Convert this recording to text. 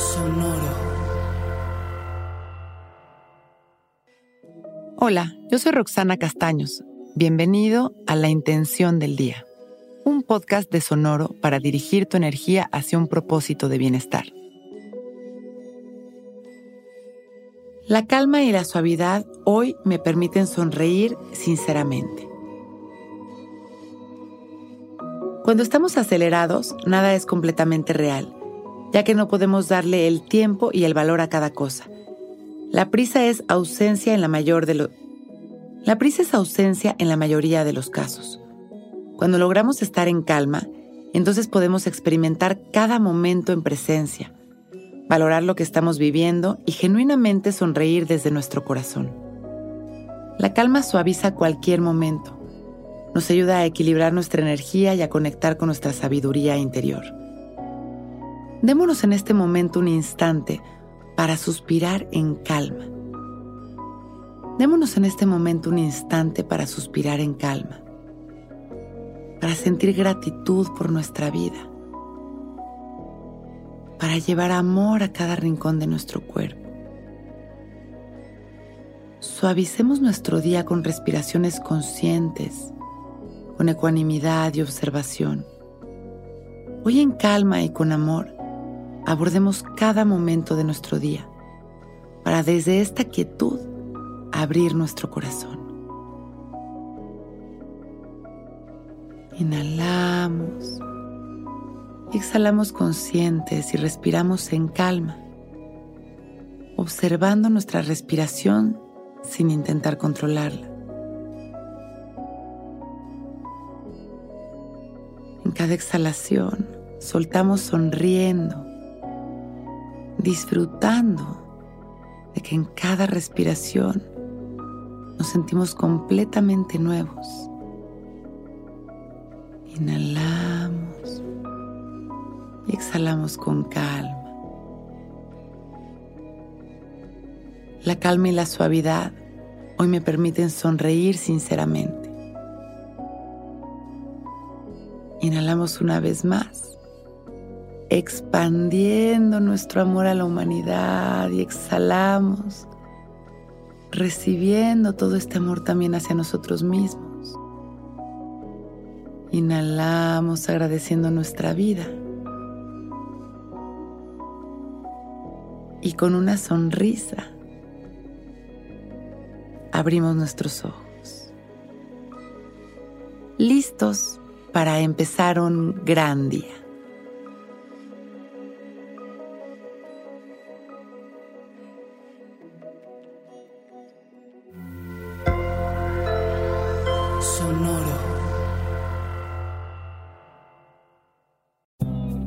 Sonoro. Hola, yo soy Roxana Castaños. Bienvenido a La Intención del Día, un podcast de Sonoro para dirigir tu energía hacia un propósito de bienestar. La calma y la suavidad hoy me permiten sonreír sinceramente. Cuando estamos acelerados, nada es completamente real, ya que no podemos darle el tiempo y el valor a cada cosa. La prisa es ausencia en la mayor de los La prisa es ausencia en la mayoría de los casos. Cuando logramos estar en calma, entonces podemos experimentar cada momento en presencia, valorar lo que estamos viviendo y genuinamente sonreír desde nuestro corazón. La calma suaviza cualquier momento. Nos ayuda a equilibrar nuestra energía y a conectar con nuestra sabiduría interior. Démonos en este momento un instante para suspirar en calma. Démonos en este momento un instante para suspirar en calma, para sentir gratitud por nuestra vida para llevar amor a cada rincón de nuestro cuerpo. Suavicemos nuestro día con respiraciones conscientes, con ecuanimidad y observación. Hoy en calma y con amor, abordemos cada momento de nuestro día para desde esta quietud abrir nuestro corazón. Inhalamos Exhalamos conscientes y respiramos en calma, observando nuestra respiración sin intentar controlarla. En cada exhalación soltamos sonriendo, disfrutando de que en cada respiración nos sentimos completamente nuevos. Inhalamos y exhalamos con calma. La calma y la suavidad hoy me permiten sonreír sinceramente. Inhalamos una vez más, expandiendo nuestro amor a la humanidad y exhalamos, recibiendo todo este amor también hacia nosotros mismos. Inhalamos agradeciendo nuestra vida. y con una sonrisa abrimos nuestros ojos, listos para empezar un gran día.